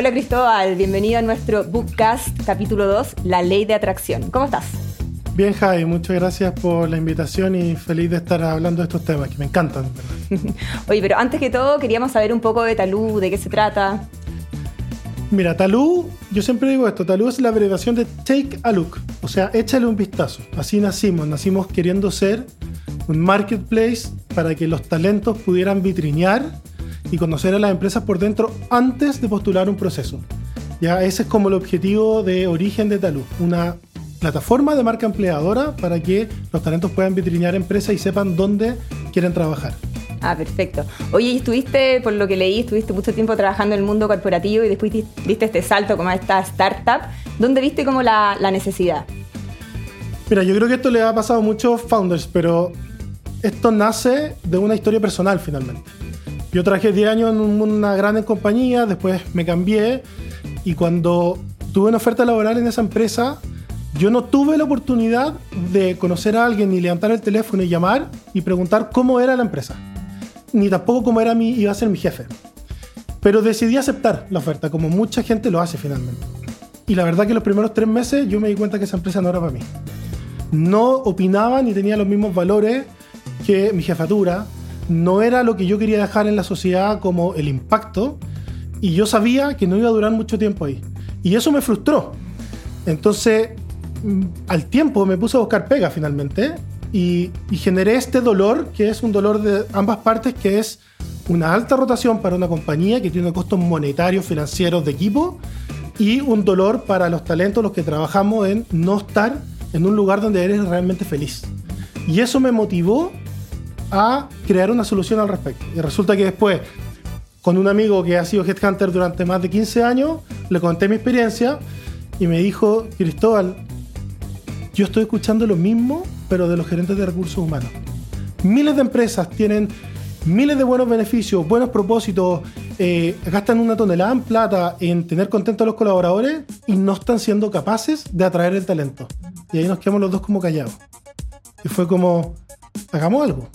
Hola Cristóbal, bienvenido a nuestro Bookcast capítulo 2, La ley de atracción. ¿Cómo estás? Bien, Jai, muchas gracias por la invitación y feliz de estar hablando de estos temas que me encantan. Oye, pero antes que todo queríamos saber un poco de Talú, de qué se trata. Mira, Talú, yo siempre digo esto, Talú es la abreviación de Take a Look, o sea, échale un vistazo. Así nacimos, nacimos queriendo ser un marketplace para que los talentos pudieran vitrinear y conocer a las empresas por dentro antes de postular un proceso. Ya ese es como el objetivo de origen de Talú, una plataforma de marca empleadora para que los talentos puedan vitrinear empresas y sepan dónde quieren trabajar. Ah, perfecto. Oye, estuviste, por lo que leí, estuviste mucho tiempo trabajando en el mundo corporativo y después viste este salto como a esta startup. ¿Dónde viste como la, la necesidad? Mira, yo creo que esto le ha pasado a muchos founders, pero esto nace de una historia personal finalmente. Yo trabajé 10 años en una gran compañía, después me cambié y cuando tuve una oferta laboral en esa empresa, yo no tuve la oportunidad de conocer a alguien ni levantar el teléfono y llamar y preguntar cómo era la empresa, ni tampoco cómo era mi, iba a ser mi jefe. Pero decidí aceptar la oferta, como mucha gente lo hace finalmente. Y la verdad que los primeros tres meses yo me di cuenta que esa empresa no era para mí. No opinaba ni tenía los mismos valores que mi jefatura, no era lo que yo quería dejar en la sociedad como el impacto y yo sabía que no iba a durar mucho tiempo ahí. Y eso me frustró. Entonces, mm, al tiempo me puse a buscar pega finalmente y, generé este dolor, que es un dolor de ambas partes, que es una alta rotación para una compañía que tiene costos monetarios, financieros, de equipo, y un dolor para los talentos, los que trabajamos en no estar en un lugar donde eres realmente feliz. Y eso me motivó a crear una solución al respecto. Y resulta que después, con un amigo que ha sido headhunter durante más de 15 años, le conté mi experiencia y me dijo, Cristóbal, yo estoy escuchando lo mismo, pero de los gerentes de recursos humanos. Miles de empresas tienen miles de buenos beneficios, buenos propósitos, eh, gastan una tonelada en plata en tener contentos a los colaboradores y no están siendo capaces de atraer el talento. Y ahí nos quedamos los dos como callados. Y fue como, hagamos algo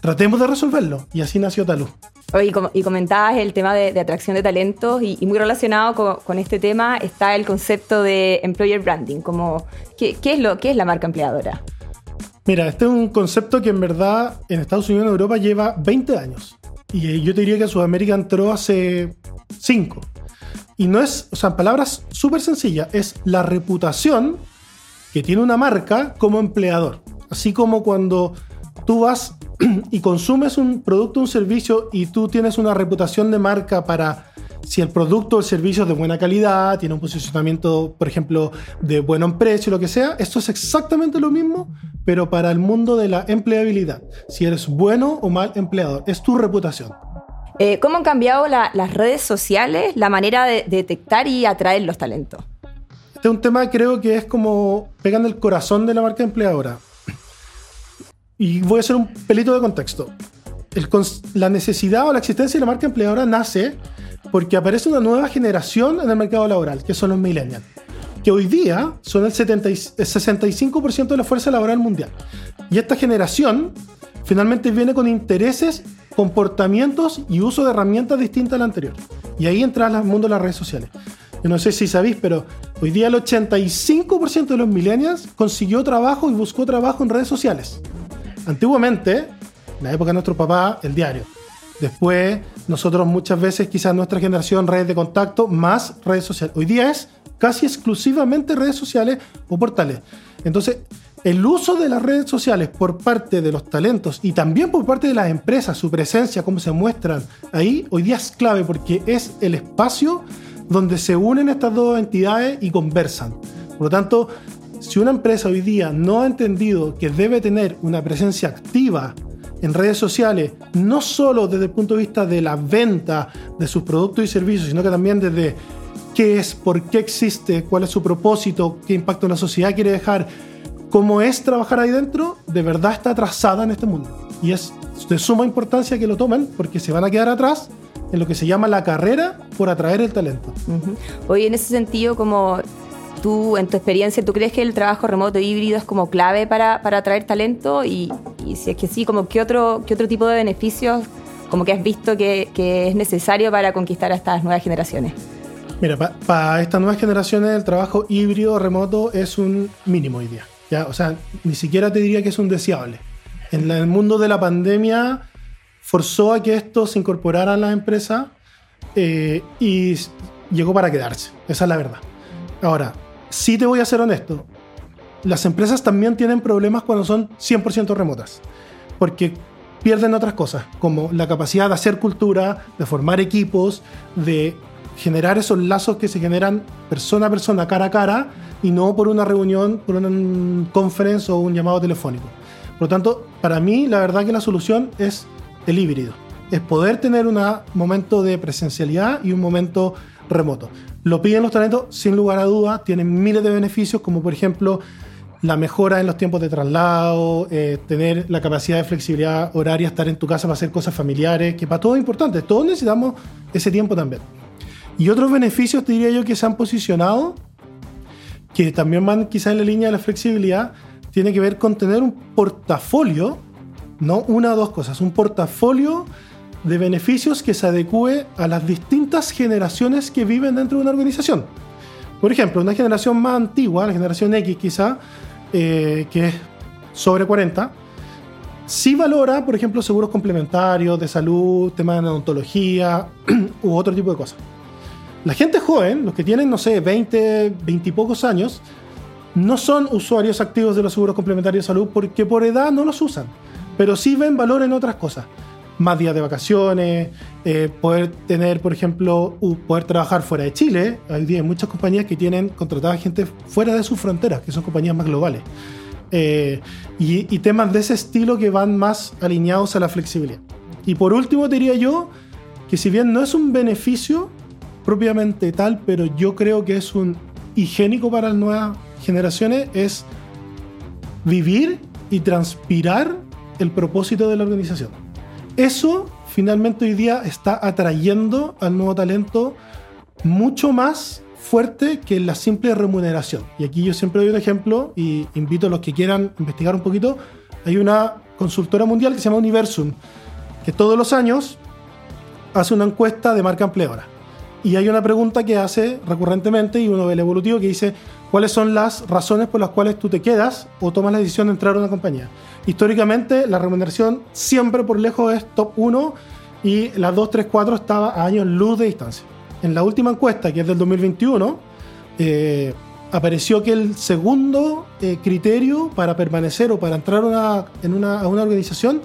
tratemos de resolverlo. Y así nació Talú. y, comentabas el tema de, atracción de talentos y, muy relacionado con, este tema está el concepto de employer branding. Como, ¿qué, es lo, ¿Qué es la marca empleadora? Mira, este es un concepto que en verdad en Estados Unidos y en Europa lleva 20 años. Y yo te diría que Sudamérica entró hace 5. Y no es, o sea, en palabras súper sencillas, es la reputación que tiene una marca como empleador. Así como cuando tú vas y consumes un producto o un servicio y tú tienes una reputación de marca para si el producto o el servicio es de buena calidad, tiene un posicionamiento, por ejemplo, de buen precio, lo que sea, esto es exactamente lo mismo, pero para el mundo de la empleabilidad. Si eres bueno o mal empleador, es tu reputación. Eh, ¿Cómo han cambiado las redes sociales la manera de detectar y atraer los talentos? Este es un tema creo que es como pegando el corazón de la marca empleadora. Y voy a hacer un pelito de contexto. la necesidad o la existencia de la marca empleadora nace porque aparece una nueva generación en el mercado laboral, que son los millennials, que hoy día son el, 65% de la fuerza laboral mundial. Y esta generación finalmente viene con intereses, comportamientos y uso de herramientas distintas a la anterior. Y ahí entra el mundo de las redes sociales. Yo no sé si sabéis, pero hoy día el 85% de los millennials consiguió trabajo y buscó trabajo en redes sociales. Antiguamente, en la época de nuestro papá, el diario. Después, nosotros muchas veces, quizás nuestra generación, redes de contacto, más redes sociales. Hoy día es casi exclusivamente redes sociales o portales. Entonces, el uso de las redes sociales por parte de los talentos y también por parte de las empresas, su presencia, cómo se muestran ahí, hoy día es clave porque es el espacio donde se unen estas dos entidades y conversan. Por lo tanto, si una empresa hoy día no ha entendido que debe tener una presencia activa en redes sociales, no solo desde el punto de vista de la venta de sus productos y servicios, sino que también desde qué es, por qué existe, cuál es su propósito, qué impacto en la sociedad quiere dejar, cómo es trabajar ahí dentro, de verdad está atrasada en este mundo. Y es de suma importancia que lo tomen porque se van a quedar atrás en lo que se llama la carrera por atraer el talento. Hoy en ese sentido, como tú, en tu experiencia, ¿tú crees que el trabajo remoto híbrido es como clave para, para atraer talento? Y, si es que sí, como ¿qué otro, qué otro tipo de beneficios como que has visto que, es necesario para conquistar a estas nuevas generaciones? Mira, para estas nuevas generaciones el trabajo híbrido remoto es un mínimo hoy día. ¿ya? O sea, ni siquiera te diría que es un deseable. En el mundo de la pandemia forzó a que esto se incorporara a las empresas eh, y llegó para quedarse. Esa es la verdad. Ahora, sí te voy a ser honesto. Las empresas también tienen problemas cuando son 100% remotas. Porque pierden otras cosas, como la capacidad de hacer cultura, de formar equipos, de generar esos lazos que se generan persona a persona, cara a cara, y no por una reunión, por una conferencia o un llamado telefónico. Por lo tanto, para mí, la verdad que la solución es el híbrido. Es poder tener un momento de presencialidad y un momento remoto. Lo piden los talentos sin lugar a dudas, tienen miles de beneficios, como por ejemplo la mejora en los tiempos de traslado, eh, tener la capacidad de flexibilidad horaria, estar en tu casa para hacer cosas familiares, que para todos es importante. Todos necesitamos ese tiempo también. Y otros beneficios, te diría yo, que se han posicionado, que también van quizás en la línea de la flexibilidad, tiene que ver con tener un portafolio, no una o dos cosas, un portafolio de beneficios que se adecue a las distintas generaciones que viven dentro de una organización. Por ejemplo, una generación más antigua, la generación X quizá, eh, que es sobre 40, sí valora, por ejemplo, seguros complementarios de salud, temas de odontología u otro tipo de cosas. La gente joven, los que tienen, no sé, 20, 20 y pocos años, no son usuarios activos de los seguros complementarios de salud porque por edad no los usan, pero sí ven valor en otras cosas. Más días de vacaciones, eh, poder tener, por ejemplo, poder trabajar fuera de Chile. Hay muchas compañías que tienen contratada gente fuera de sus fronteras, que son compañías más globales. Eh, y, y temas de ese estilo que van más alineados a la flexibilidad. Y por último, diría yo que si bien no es un beneficio, propiamente tal, pero yo creo que es un higiénico para las nuevas generaciones, es vivir y transpirar el propósito de la organización. Eso finalmente hoy día está atrayendo al nuevo talento mucho más fuerte que la simple remuneración. Y aquí yo siempre doy un ejemplo y invito a los que quieran investigar un poquito. Hay una consultora mundial que se llama Universum, que todos los años hace una encuesta de marca empleadora y hay una pregunta que hace recurrentemente y uno ve el evolutivo que dice cuáles son las razones por las cuales tú te quedas o tomas la decisión de entrar a una compañía. Históricamente la remuneración siempre por lejos es top 1 y las 2, 3, 4 estaba a años luz de distancia. En la última encuesta, que es del 2021, eh, apareció que el segundo eh, criterio para permanecer o para entrar en a una organización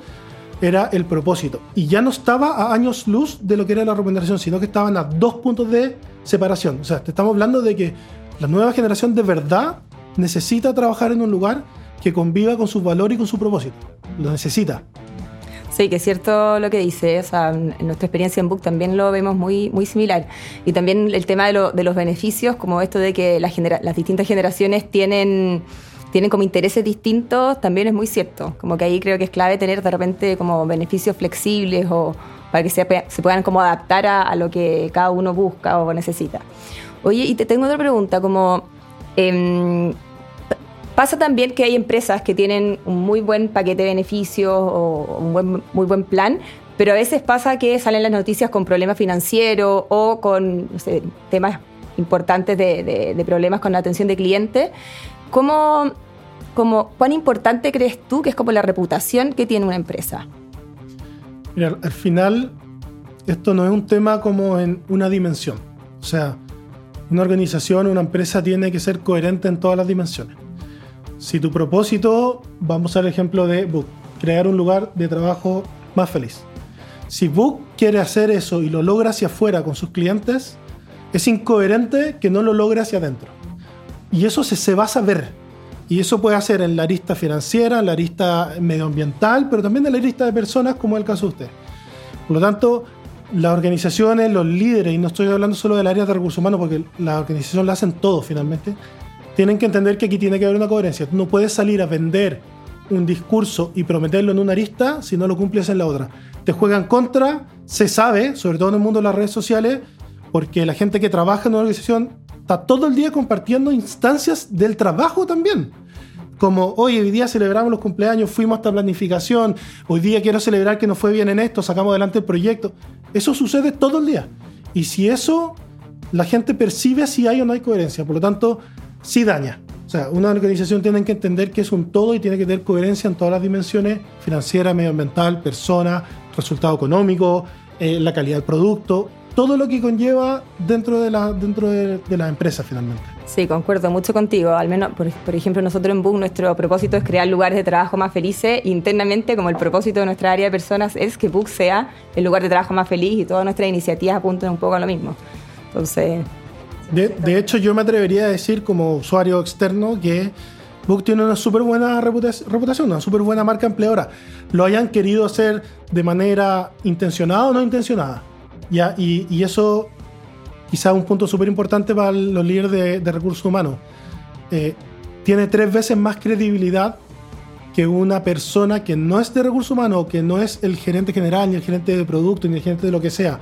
era el propósito. Y ya no estaba a años luz de lo que era la remuneración, sino que estaban a dos puntos de separación. O sea, te estamos hablando de que la nueva generación de verdad necesita trabajar en un lugar que conviva con sus valores y con su propósito. Lo necesita. Sí, que es cierto lo que dice. O sea, en nuestra experiencia en Book también lo vemos muy, muy similar. Y también el tema de, los beneficios, como esto de que las, las distintas generaciones tienen tienen como intereses distintos, también es muy cierto. Como que ahí creo que es clave tener de repente como beneficios flexibles o para que se, se puedan como adaptar a, lo que cada uno busca o necesita. Oye, y te tengo otra pregunta, como... Em, pasa también que hay empresas que tienen un muy buen paquete de beneficios o un buen, muy buen plan, pero a veces pasa que salen las noticias con problemas financieros o con temas importantes de, de, problemas con la atención de clientes. ¿Cómo, como, ¿Cuán importante crees tú que es como la reputación que tiene una empresa? Mira, al final esto no es un tema como en una dimensión. O sea, una organización, una empresa tiene que ser coherente en todas las dimensiones. Si tu propósito, vamos al ejemplo de Book, crear un lugar de trabajo más feliz. Si Book quiere hacer eso y lo logra hacia afuera con sus clientes, es incoherente que no lo logre hacia adentro. Y eso se, se va a saber. Y eso puede hacer en la arista financiera, en la arista medioambiental, pero también en la arista de personas, como es el caso de usted. Por lo tanto, las organizaciones, los líderes, y no estoy hablando solo del área de recursos humanos, porque la organización la hacen todo finalmente, tienen que entender que aquí tiene que haber una coherencia. Tú no puedes salir a vender un discurso y prometerlo en una arista si no lo cumples en la otra. Te juegan contra, se sabe, sobre todo en el mundo de las redes sociales, porque la gente que trabaja en una organización está todo el día compartiendo instancias del trabajo también. Como, hoy, hoy día celebramos los cumpleaños, fuimos hasta planificación, hoy día quiero celebrar que nos fue bien en esto, sacamos adelante el proyecto. Eso sucede todo el día. Y si eso la gente percibe si hay o no hay coherencia. Por lo tanto, sí daña. O sea, una organización tiene que entender que es un todo y tiene que tener coherencia en todas las dimensiones, financiera, medioambiental, persona, resultado económico, eh, la calidad del producto, todo lo que conlleva dentro de la, dentro de, la empresa finalmente. Sí, concuerdo mucho contigo. Al menos, por, ejemplo, nosotros en Book nuestro propósito es crear lugares de trabajo más felices. Internamente, como el propósito de nuestra área de personas es que Book sea el lugar de trabajo más feliz y todas nuestras iniciativas apuntan un poco a lo mismo. Entonces... De, hecho, yo me atrevería a decir como usuario externo que Book tiene una súper buena reputación, una súper buena marca empleadora. Lo hayan querido hacer de manera intencionada o no intencionada y, eso quizá un punto súper importante para los líderes de, recursos humanos. Eh, tiene tres veces más credibilidad que una persona que no es de recursos humanos, que no es el gerente general, ni el gerente de producto, ni el gerente de lo que sea,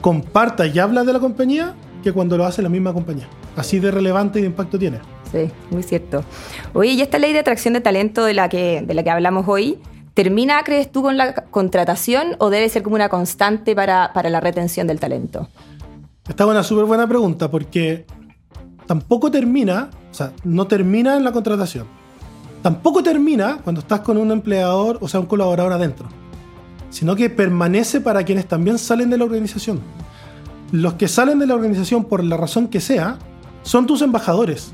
comparta y habla de la compañía que cuando lo hace la misma compañía. Así de relevante y de impacto tiene. Sí, muy cierto. Oye, y esta ley de atracción de talento de la que, de la que hablamos hoy, ¿Termina, crees tú, con la contratación o debe ser como una constante para, la retención del talento? Esta es una súper buena pregunta porque tampoco termina, o sea, no termina en la contratación. Tampoco termina cuando estás con un empleador, o sea, un colaborador adentro, sino que permanece para quienes también salen de la organización. Los que salen de la organización por la razón que sea, son tus embajadores.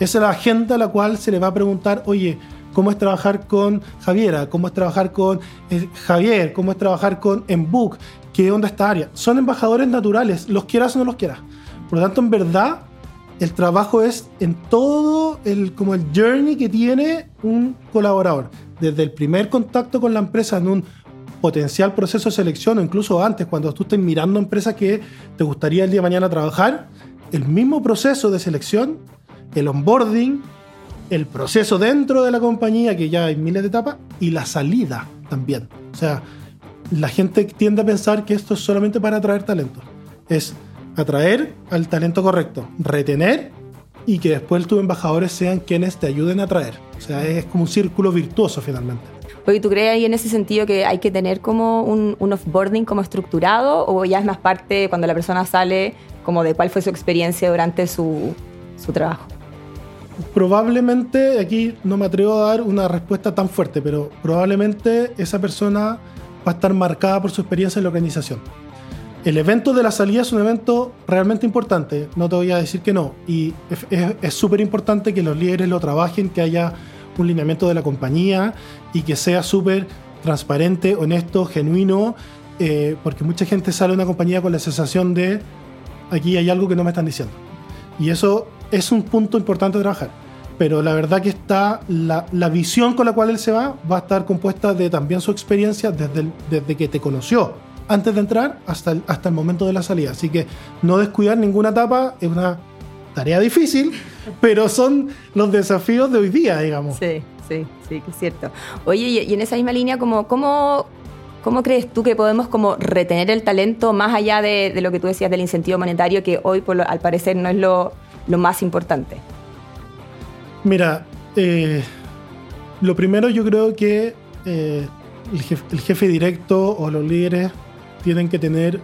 Esa es la gente a la cual se le va a preguntar, oye, cómo es trabajar con Javiera, cómo es trabajar con eh, Javier, cómo es trabajar con Embook, qué onda esta área. Son embajadores naturales, los quieras o no los quieras. Por lo tanto, en verdad, el trabajo es en todo el, como el journey que tiene un colaborador. Desde el primer contacto con la empresa en un potencial proceso de selección o incluso antes, cuando tú estés mirando empresas que te gustaría el día de mañana trabajar, el mismo proceso de selección, el onboarding, el proceso dentro de la compañía, que ya hay miles de etapas, y la salida también. O sea, la gente tiende a pensar que esto es solamente para atraer talento. Es atraer al talento correcto, retener y que después tus embajadores sean quienes te ayuden a atraer. O sea, es como un círculo virtuoso finalmente. Oye, ¿tú crees ahí en ese sentido que hay que tener como un, un offboarding como estructurado o ya es más parte cuando la persona sale como de cuál fue su experiencia durante su, su trabajo? Probablemente, aquí no me atrevo a dar una respuesta tan fuerte, pero probablemente esa persona va a estar marcada por su experiencia en la organización. El evento de la salida es un evento realmente importante, no te voy a decir que no, y es súper importante que los líderes lo trabajen, que haya un lineamiento de la compañía y que sea súper transparente, honesto, genuino, eh, porque mucha gente sale de una compañía con la sensación de aquí hay algo que no me están diciendo. Y eso es un punto importante de trabajar. Pero la verdad que está la, la, visión con la cual él se va va a estar compuesta de también su experiencia desde, desde que te conoció antes de entrar hasta el, hasta el momento de la salida. Así que no descuidar ninguna etapa es una tarea difícil, pero son los desafíos de hoy día, digamos. Sí, sí, sí, que es cierto. Oye, y en esa misma línea, como, ¿cómo, ¿Cómo crees tú que podemos como retener el talento más allá de, de, lo que tú decías del incentivo monetario, que hoy por al parecer no es lo, lo más importante? Mira, eh, lo primero yo creo que eh, el, jefe, directo o los líderes tienen que tener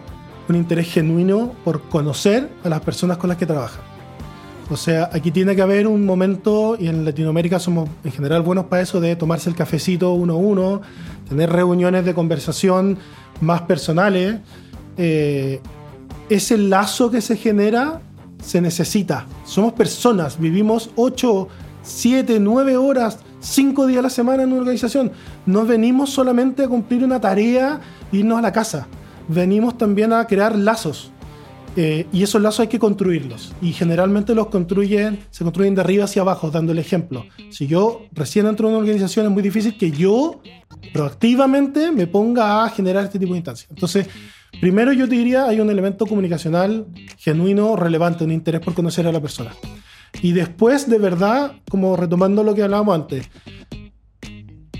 un interés genuino por conocer a las personas con las que trabajan. O sea, aquí tiene que haber un momento, y en Latinoamérica somos en general buenos para eso, de tomarse el cafecito uno a uno, tener reuniones de conversación más personales. Eh, ese lazo que se genera se necesita. Somos personas, vivimos 8, 7, 9 horas, 5 días a la semana en una organización. No venimos solamente a cumplir una tarea e irnos a la casa. Venimos también a crear lazos. Eh, y esos lazos hay que construirlos. Y generalmente los construyen, se construyen de arriba hacia abajo, dando el ejemplo. Si yo recién entro en una organización, es muy difícil que yo proactivamente me ponga a generar este tipo de instancias. Entonces, Primero yo diría, hay un elemento comunicacional genuino, relevante, un interés por conocer a la persona. Y después, de verdad, como retomando lo que hablábamos antes,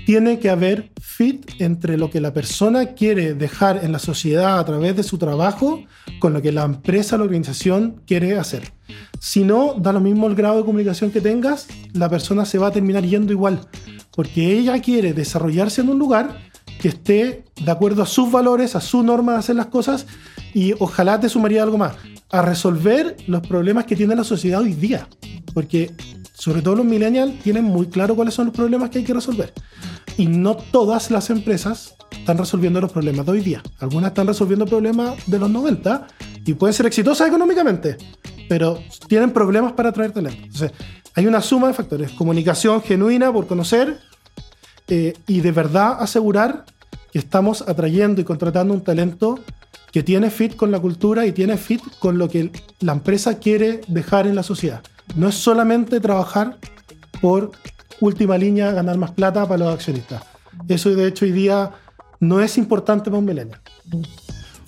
tiene que haber fit entre lo que la persona quiere dejar en la sociedad a través de su trabajo con lo que la empresa, la organización quiere hacer. Si no, da lo mismo el grado de comunicación que tengas, la persona se va a terminar yendo igual, porque ella quiere desarrollarse en un lugar que esté de acuerdo a sus valores, a su norma de hacer las cosas y ojalá te sumaría algo más. a resolver los problemas que tiene la sociedad hoy día. Porque sobre todo los millennials tienen muy claro cuáles son los problemas que hay que resolver. Y no todas las empresas están resolviendo los problemas de hoy día. Algunas están resolviendo problemas de los 90 y pueden ser exitosas económicamente, pero tienen problemas para atraer talento. Entonces, hay una suma de factores. Comunicación genuina por conocer eh, y de verdad asegurar estamos atrayendo y contratando un talento que tiene fit con la cultura y tiene fit con lo que la empresa quiere dejar en la sociedad. No es solamente trabajar por última línea, ganar más plata para los accionistas. Eso de hecho hoy día no es importante para un milenio.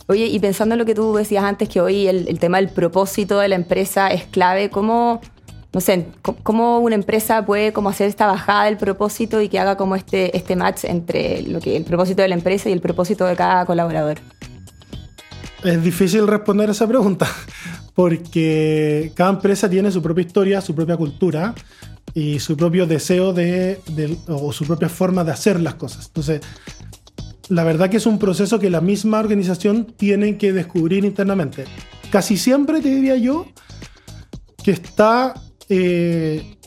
Oye, y pensando en lo que tú decías antes, que hoy el, tema del propósito de la empresa es clave, ¿cómo, no sé, cómo una empresa puede como hacer esta bajada del propósito y que haga como este, este match entre lo que, el propósito de la empresa y el propósito de cada colaborador? Es difícil responder esa pregunta, porque cada empresa tiene su propia historia, su propia cultura y su propio deseo de, o su propia forma de hacer las cosas. Entonces, la verdad que es un proceso que la misma organización tiene que descubrir internamente. Casi siempre te diría yo que está eh,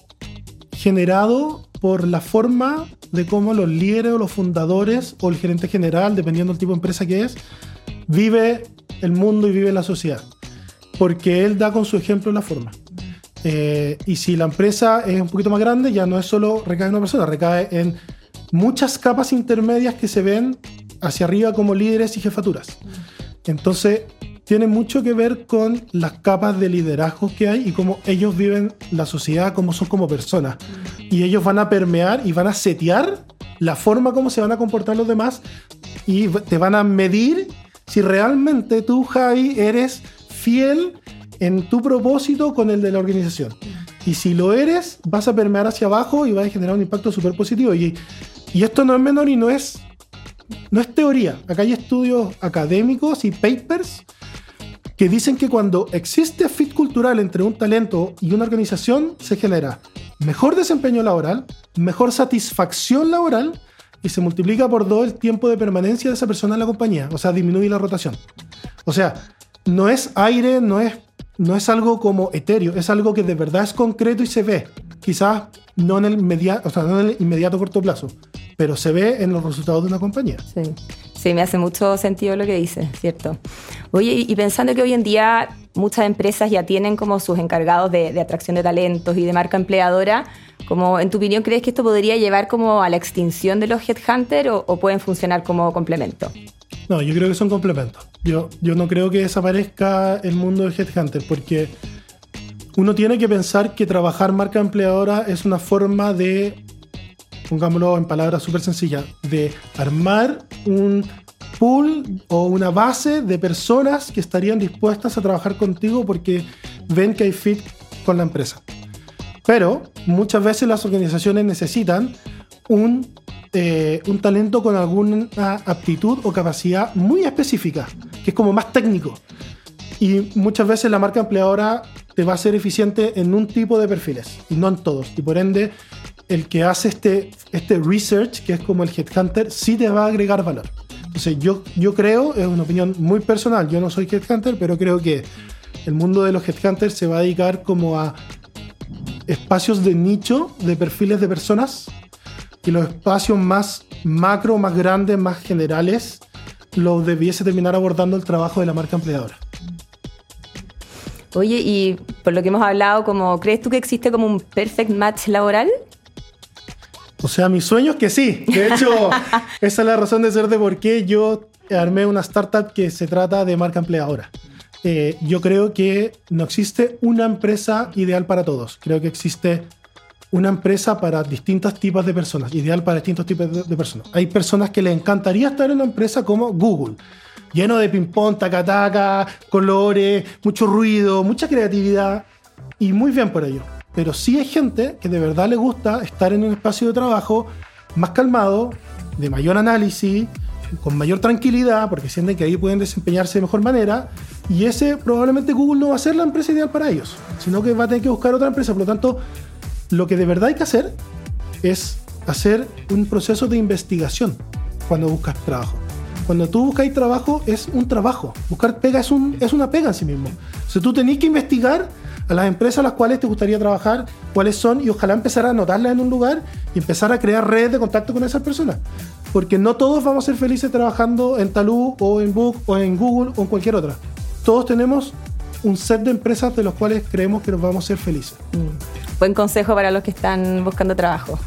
generado por la forma de cómo los líderes o los fundadores o el gerente general, dependiendo del tipo de empresa que es, vive el mundo y vive la sociedad. Porque él da con su ejemplo la forma. Eh, y si la empresa es un poquito más grande, ya no es solo recae en una persona, recae en muchas capas intermedias que se ven hacia arriba como líderes y jefaturas. Entonces, tiene mucho que ver con las capas de liderazgo que hay y cómo ellos viven la sociedad, cómo son como personas. Y ellos van a permear y van a setear la forma como se van a comportar los demás y te van a medir si realmente tú, Javi, eres fiel en tu propósito con el de la organización. Y si lo eres, vas a permear hacia abajo y vas a generar un impacto súper positivo. Y, y esto no es menor y no es, no es teoría. Acá hay estudios académicos y papers que dicen que cuando existe fit cultural entre un talento y una organización, se genera mejor desempeño laboral, mejor satisfacción laboral y se multiplica por dos el tiempo de permanencia de esa persona en la compañía. O sea, disminuye la rotación. O sea, no es aire, no es no es algo como etéreo, es algo que de verdad es concreto y se ve. Quizás no en el, inmediato, o sea, no en el inmediato corto plazo, pero se ve en los resultados de una compañía. Sí. Sí, me hace mucho sentido lo que dices, ¿cierto? Oye, y pensando que hoy en día muchas empresas ya tienen como sus encargados de, atracción de talentos y de marca empleadora, como en tu opinión, ¿crees que esto podría llevar como a la extinción de los headhunters o, o pueden funcionar como complemento? No, yo creo que son complementos. Yo, yo no creo que desaparezca el mundo del headhunter porque uno tiene que pensar que trabajar marca empleadora es una forma de, pongámoslo en palabras súper sencillas, de armar un pool o una base de personas que estarían dispuestas a trabajar contigo porque ven que hay fit con la empresa. Pero muchas veces las organizaciones necesitan un eh, un talento con alguna aptitud o capacidad muy específica, que es como más técnico. Y muchas veces la marca empleadora te va a ser eficiente en un tipo de perfiles y no en todos. Y por ende, el que hace este, este research, que es como el headhunter, sí te va a agregar valor. Entonces, yo, yo creo, es una opinión muy personal, yo no soy headhunter, pero creo que el mundo de los headhunters se va a dedicar como a espacios de nicho de perfiles de personas y los espacios más macro, más grandes, más generales, los debiese terminar abordando el trabajo de la marca empleadora. Oye, y por lo que hemos hablado, como, ¿crees tú que existe como un perfect match laboral? O sea, mi sueño es que sí. De hecho, esa es la razón de ser de por qué yo armé una startup que se trata de marca empleadora. Eh, yo creo que no existe una empresa ideal para todos. Creo que existe una empresa para distintos tipos de personas, ideal para distintos tipos de, personas. Hay personas que les encantaría estar en una empresa como Google, lleno de ping-pong, taca-taca, colores, mucho ruido, mucha creatividad, y muy bien por ello. Pero sí hay gente que de verdad le gusta estar en un espacio de trabajo más calmado, de mayor análisis, con mayor tranquilidad, porque sienten que ahí pueden desempeñarse de mejor manera, y ese probablemente Google no va a ser la empresa ideal para ellos, sino que va a tener que buscar otra empresa. Por lo tanto, lo que de verdad hay que hacer es hacer un proceso de investigación cuando buscas trabajo. Cuando tú buscáis trabajo, es un trabajo. Buscar pega es, un, es una pega en sí mismo. Si tú tenés que investigar a las empresas a las cuales te gustaría trabajar, cuáles son, y ojalá empezar a anotarlas en un lugar y empezar a crear redes de contacto con esas personas. Porque no todos vamos a ser felices trabajando en Talú o en Book o en Google o en cualquier otra. Todos tenemos un set de empresas de los cuales creemos que nos vamos a ser felices. Mm. Buen consejo para los que están buscando trabajo.